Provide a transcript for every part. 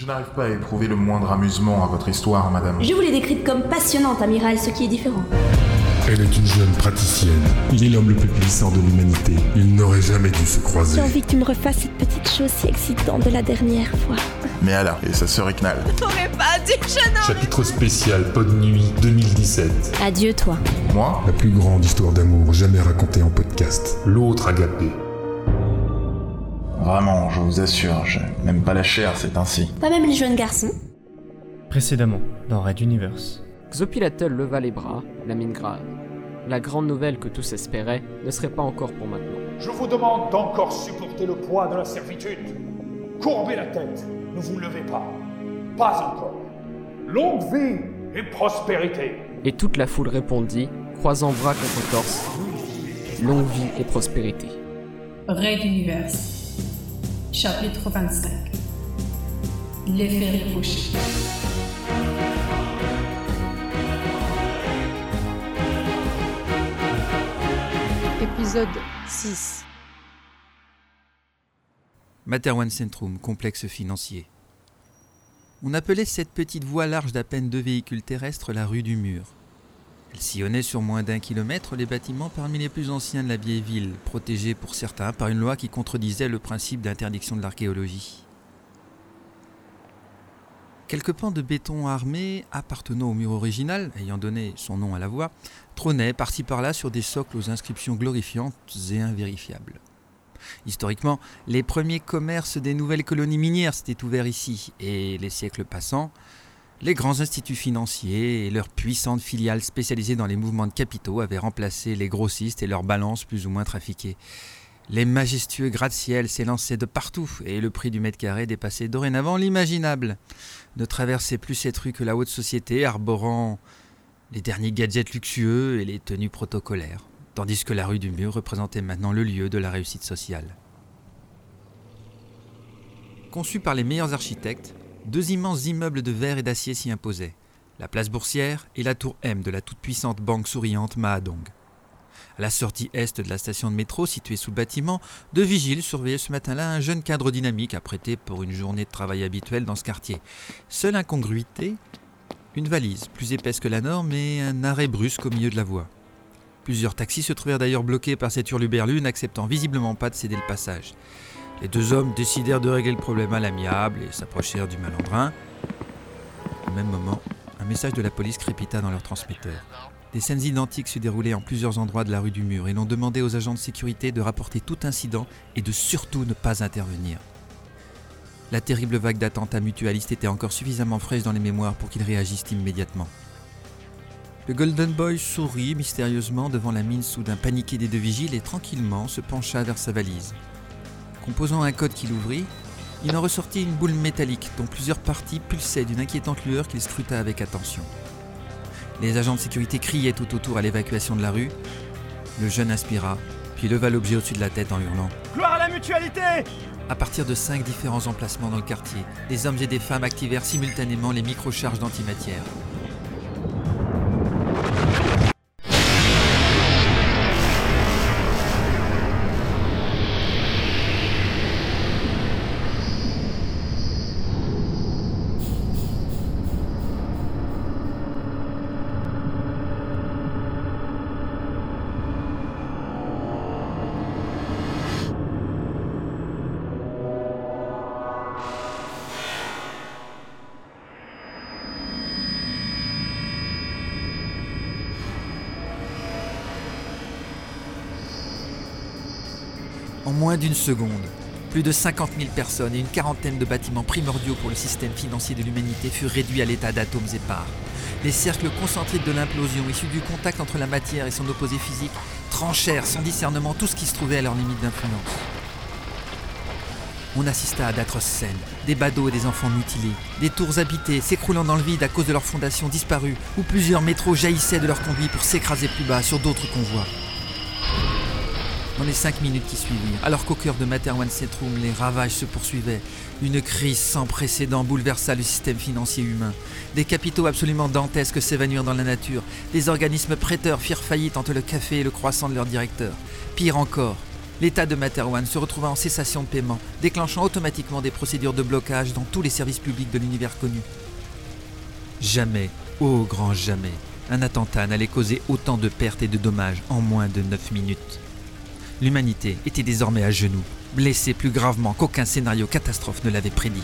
Je n'arrive pas à éprouver le moindre amusement à votre histoire, madame. Je vous l'ai décrite comme passionnante, amiral, ce qui est différent. Elle est une jeune praticienne. Il est l'homme le plus puissant de l'humanité. Ils n'auraient jamais dû se croiser. J'ai envie que tu me refasses cette petite chose si excitante de la dernière fois. Mais alors, et sa sœur Iknal T'aurais pas jeune homme Chapitre spécial Pod Nuit 2017. Adieu, toi. Moi La plus grande histoire d'amour jamais racontée en podcast. L'autre agapé. Vraiment, je vous assure, je n'aime pas la chair, c'est ainsi. Pas même les jeunes garçons. Précédemment, dans Red Universe. Xopilatel leva les bras, la mine grave. La grande nouvelle que tous espéraient ne serait pas encore pour maintenant. Je vous demande d'encore supporter le poids de la servitude. Courbez la tête, ne vous levez pas. Pas encore. Longue vie et prospérité. Et toute la foule répondit, croisant bras contre torse Longue vie et prospérité. Raid Univers. Chapitre 25. L'effet ricochet. Épisode 6 Materwan Centrum, complexe financier. On appelait cette petite voie large d'à peine deux véhicules terrestres la rue du Mur. Elle sillonnait sur moins d'un kilomètre les bâtiments parmi les plus anciens de la vieille ville, protégés pour certains par une loi qui contredisait le principe d'interdiction de l'archéologie. Quelques pans de béton armé appartenant au mur original, ayant donné son nom à la voie, trônaient par-ci par-là sur des socles aux inscriptions glorifiantes et invérifiables. Historiquement, les premiers commerces des nouvelles colonies minières s'étaient ouverts ici, et les siècles passants, les grands instituts financiers et leurs puissantes filiales spécialisées dans les mouvements de capitaux avaient remplacé les grossistes et leurs balances plus ou moins trafiquées. Les majestueux gratte-ciel s'élançaient de partout et le prix du mètre carré dépassait dorénavant l'imaginable. Ne traversait plus cette rue que la haute société arborant les derniers gadgets luxueux et les tenues protocolaires, tandis que la rue du Mur représentait maintenant le lieu de la réussite sociale. Conçu par les meilleurs architectes, deux immenses immeubles de verre et d'acier s'y imposaient, la place boursière et la tour M de la toute-puissante banque souriante Mahadong. À la sortie est de la station de métro située sous le bâtiment, deux vigiles surveillaient ce matin-là un jeune cadre dynamique apprêté pour une journée de travail habituelle dans ce quartier. Seule incongruité, une valise, plus épaisse que la norme, et un arrêt brusque au milieu de la voie. Plusieurs taxis se trouvèrent d'ailleurs bloqués par cette hurluberlue, n'acceptant visiblement pas de céder le passage. Les deux hommes décidèrent de régler le problème à l'amiable et s'approchèrent du malandrin. Au même moment, un message de la police crépita dans leur transmetteur. Des scènes identiques se déroulaient en plusieurs endroits de la rue du Mur et l'on demandait aux agents de sécurité de rapporter tout incident et de surtout ne pas intervenir. La terrible vague d'attentats mutualistes était encore suffisamment fraîche dans les mémoires pour qu'ils réagissent immédiatement. Le Golden Boy sourit mystérieusement devant la mine soudain paniquée des deux vigiles et tranquillement se pencha vers sa valise. Composant un code qu'il ouvrit, il en ressortit une boule métallique dont plusieurs parties pulsaient d'une inquiétante lueur qu'il scruta avec attention. Les agents de sécurité criaient tout autour à l'évacuation de la rue. Le jeune inspira, puis leva l'objet au-dessus de la tête en hurlant Gloire à la mutualité À partir de cinq différents emplacements dans le quartier, des hommes et des femmes activèrent simultanément les microcharges d'antimatière. En moins d'une seconde, plus de 50 000 personnes et une quarantaine de bâtiments primordiaux pour le système financier de l'humanité furent réduits à l'état d'atomes épars. Les cercles concentriques de l'implosion, issus du contact entre la matière et son opposé physique, tranchèrent sans discernement tout ce qui se trouvait à leur limite d'influence. On assista à d'atroces scènes, des badauds et des enfants mutilés, des tours habitées s'écroulant dans le vide à cause de leurs fondations disparues, où plusieurs métros jaillissaient de leurs conduits pour s'écraser plus bas sur d'autres convois. Dans les cinq minutes qui suivirent, alors qu'au cœur de Materwan Centrum, les ravages se poursuivaient, une crise sans précédent bouleversa le système financier humain. Des capitaux absolument dantesques s'évanouirent dans la nature. Des organismes prêteurs firent faillite entre le café et le croissant de leur directeur. Pire encore, l'État de Materwan se retrouva en cessation de paiement, déclenchant automatiquement des procédures de blocage dans tous les services publics de l'univers connu. Jamais, ô grand jamais, un attentat n'allait causer autant de pertes et de dommages en moins de 9 minutes. L'humanité était désormais à genoux, blessée plus gravement qu'aucun scénario catastrophe ne l'avait prédit.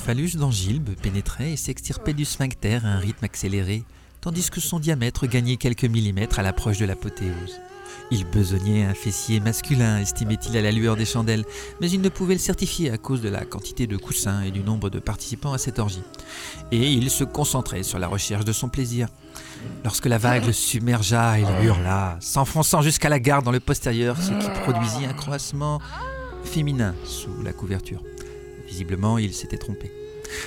Phallus d'Angilbe pénétrait et s'extirpait du sphincter à un rythme accéléré, tandis que son diamètre gagnait quelques millimètres à l'approche de l'apothéose. Il besognait un fessier masculin, estimait-il à la lueur des chandelles, mais il ne pouvait le certifier à cause de la quantité de coussins et du nombre de participants à cette orgie. Et il se concentrait sur la recherche de son plaisir. Lorsque la vague le submergea, il hurla, s'enfonçant jusqu'à la garde dans le postérieur, ce qui produisit un croissement féminin sous la couverture. Visiblement, il s'était trompé.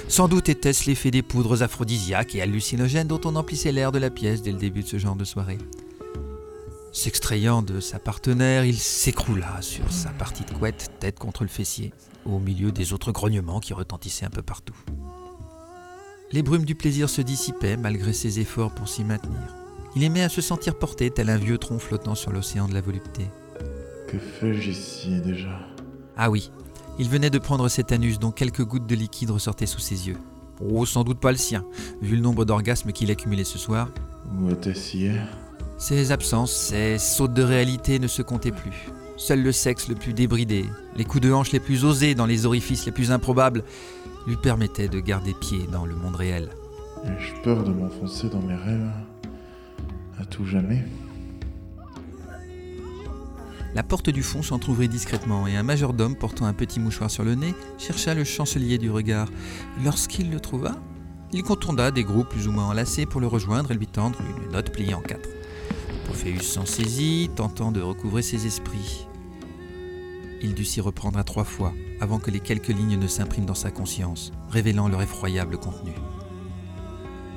Sans doute était-ce l'effet des poudres aphrodisiaques et hallucinogènes dont on emplissait l'air de la pièce dès le début de ce genre de soirée. S'extrayant de sa partenaire, il s'écroula sur sa partie de couette, tête contre le fessier, au milieu des autres grognements qui retentissaient un peu partout. Les brumes du plaisir se dissipaient malgré ses efforts pour s'y maintenir. Il aimait à se sentir porté tel un vieux tronc flottant sur l'océan de la volupté. Que fais-je ici déjà? Ah oui, il venait de prendre cet anus dont quelques gouttes de liquide ressortaient sous ses yeux. Oh, sans doute pas le sien, vu le nombre d'orgasmes qu'il accumulait ce soir. Où était-ce hier Ses absences, ses sautes de réalité ne se comptaient plus. Seul le sexe le plus débridé, les coups de hanche les plus osés dans les orifices les plus improbables, lui permettaient de garder pied dans le monde réel. Ai-je peur de m'enfoncer dans mes rêves? À tout jamais La porte du fond s'entr'ouvrit discrètement et un majordome portant un petit mouchoir sur le nez chercha le chancelier du regard. Lorsqu'il le trouva, il contourna des groupes plus ou moins enlacés pour le rejoindre et lui tendre une note pliée en quatre. Pophéus s'en saisit, tentant de recouvrer ses esprits. Il dut s'y reprendre à trois fois avant que les quelques lignes ne s'impriment dans sa conscience, révélant leur effroyable contenu.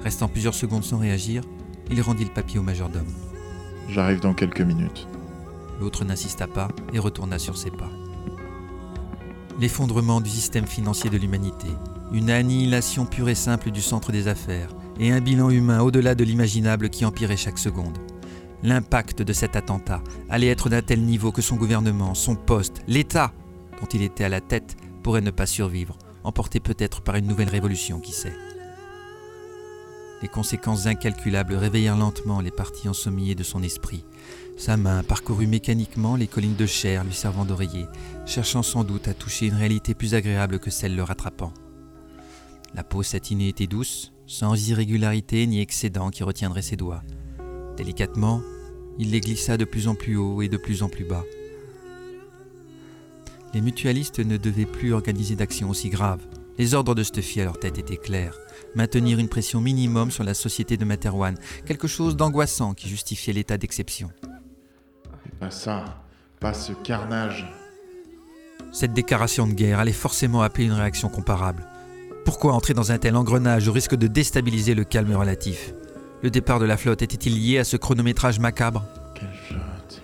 Restant plusieurs secondes sans réagir, il rendit le papier au majordome. J'arrive dans quelques minutes. L'autre n'insista pas et retourna sur ses pas. L'effondrement du système financier de l'humanité, une annihilation pure et simple du centre des affaires, et un bilan humain au-delà de l'imaginable qui empirait chaque seconde. L'impact de cet attentat allait être d'un tel niveau que son gouvernement, son poste, l'État dont il était à la tête pourrait ne pas survivre, emporté peut-être par une nouvelle révolution, qui sait. Les conséquences incalculables réveillèrent lentement les parties ensommeillées de son esprit. Sa main parcourut mécaniquement les collines de chair lui servant d'oreiller, cherchant sans doute à toucher une réalité plus agréable que celle le rattrapant. La peau satinée était douce, sans irrégularité ni excédent qui retiendrait ses doigts. Délicatement, il les glissa de plus en plus haut et de plus en plus bas. Les mutualistes ne devaient plus organiser d'actions aussi graves. Les ordres de Stuffy à leur tête étaient clairs. Maintenir une pression minimum sur la société de Materwan, quelque chose d'angoissant qui justifiait l'état d'exception. Pas ça, pas ce carnage. Cette déclaration de guerre allait forcément appeler une réaction comparable. Pourquoi entrer dans un tel engrenage au risque de déstabiliser le calme relatif? Le départ de la flotte était-il lié à ce chronométrage macabre? Quelle flotte?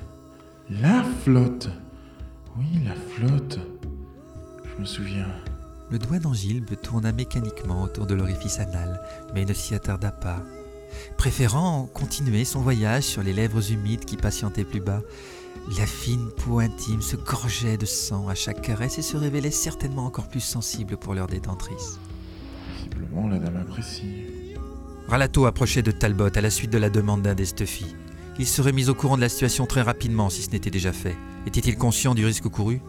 La flotte Oui, la flotte. Je me souviens. Le doigt d'Angilbe tourna mécaniquement autour de l'orifice anal, mais ne s'y attarda pas. Préférant continuer son voyage sur les lèvres humides qui patientaient plus bas, la fine peau intime se gorgeait de sang à chaque caresse et se révélait certainement encore plus sensible pour leur détentrice. Visiblement, la dame apprécie. Ralato approchait de Talbot à la suite de la demande d'un des Stuffy. Il serait mis au courant de la situation très rapidement si ce n'était déjà fait. Était-il conscient du risque couru?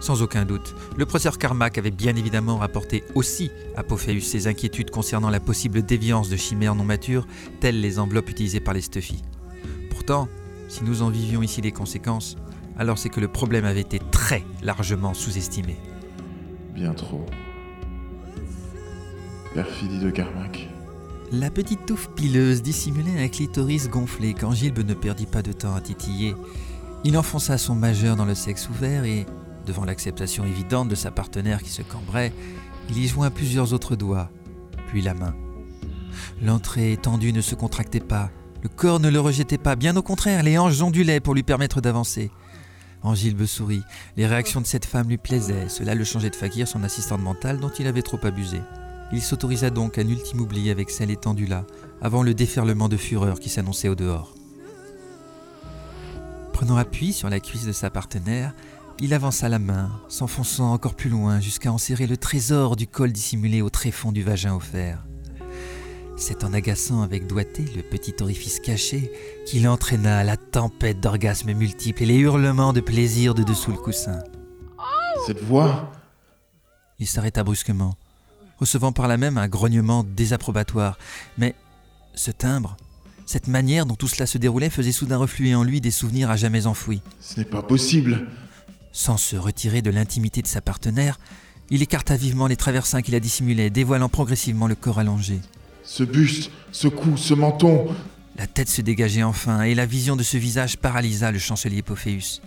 Sans aucun doute, le professeur Carmack avait bien évidemment rapporté aussi à Pophéus ses inquiétudes concernant la possible déviance de chimères non matures, telles les enveloppes utilisées par les Stuffy. Pourtant, si nous en vivions ici les conséquences, alors c'est que le problème avait été très largement sous-estimé. Bien trop. Perfidie de Carmack. La petite touffe pileuse dissimulait un clitoris gonflé quand Gilbe ne perdit pas de temps à titiller. Il enfonça son majeur dans le sexe ouvert et, devant l'acceptation évidente de sa partenaire qui se cambrait, il y joint plusieurs autres doigts, puis la main. L'entrée étendue ne se contractait pas, le corps ne le rejetait pas, bien au contraire, les hanches ondulaient pour lui permettre d'avancer. Angilbe sourit. Les réactions de cette femme lui plaisaient. Cela le changeait de Fakir, son assistante mentale, dont il avait trop abusé. Il s'autorisa donc un ultime oubli avec celle étendue là, avant le déferlement de fureur qui s'annonçait au dehors. Prenant appui sur la cuisse de sa partenaire, il avança la main, s'enfonçant encore plus loin jusqu'à en serrer le trésor du col dissimulé au tréfonds du vagin offert. C'est en agaçant avec doigté le petit orifice caché qu'il entraîna la tempête d'orgasmes multiples et les hurlements de plaisir de dessous le coussin. Cette voix? Il s'arrêta brusquement, recevant par là même un grognement désapprobatoire. Mais ce timbre, cette manière dont tout cela se déroulait faisait soudain refluer en lui des souvenirs à jamais enfouis. Ce n'est pas possible Sans se retirer de l'intimité de sa partenaire, il écarta vivement les traversins qui la dissimulaient, dévoilant progressivement le corps allongé. Ce buste, ce cou, ce menton. La tête se dégageait enfin, et la vision de ce visage paralysa le chancelier Pophéus.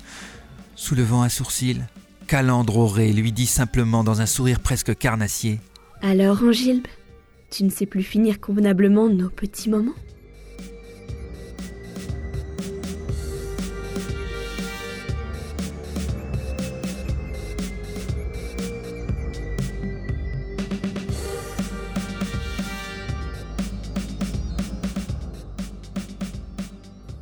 Soulevant un sourcil, Calandre Auré lui dit simplement dans un sourire presque carnassier Alors, Angilbe, tu ne sais plus finir convenablement nos petits moments?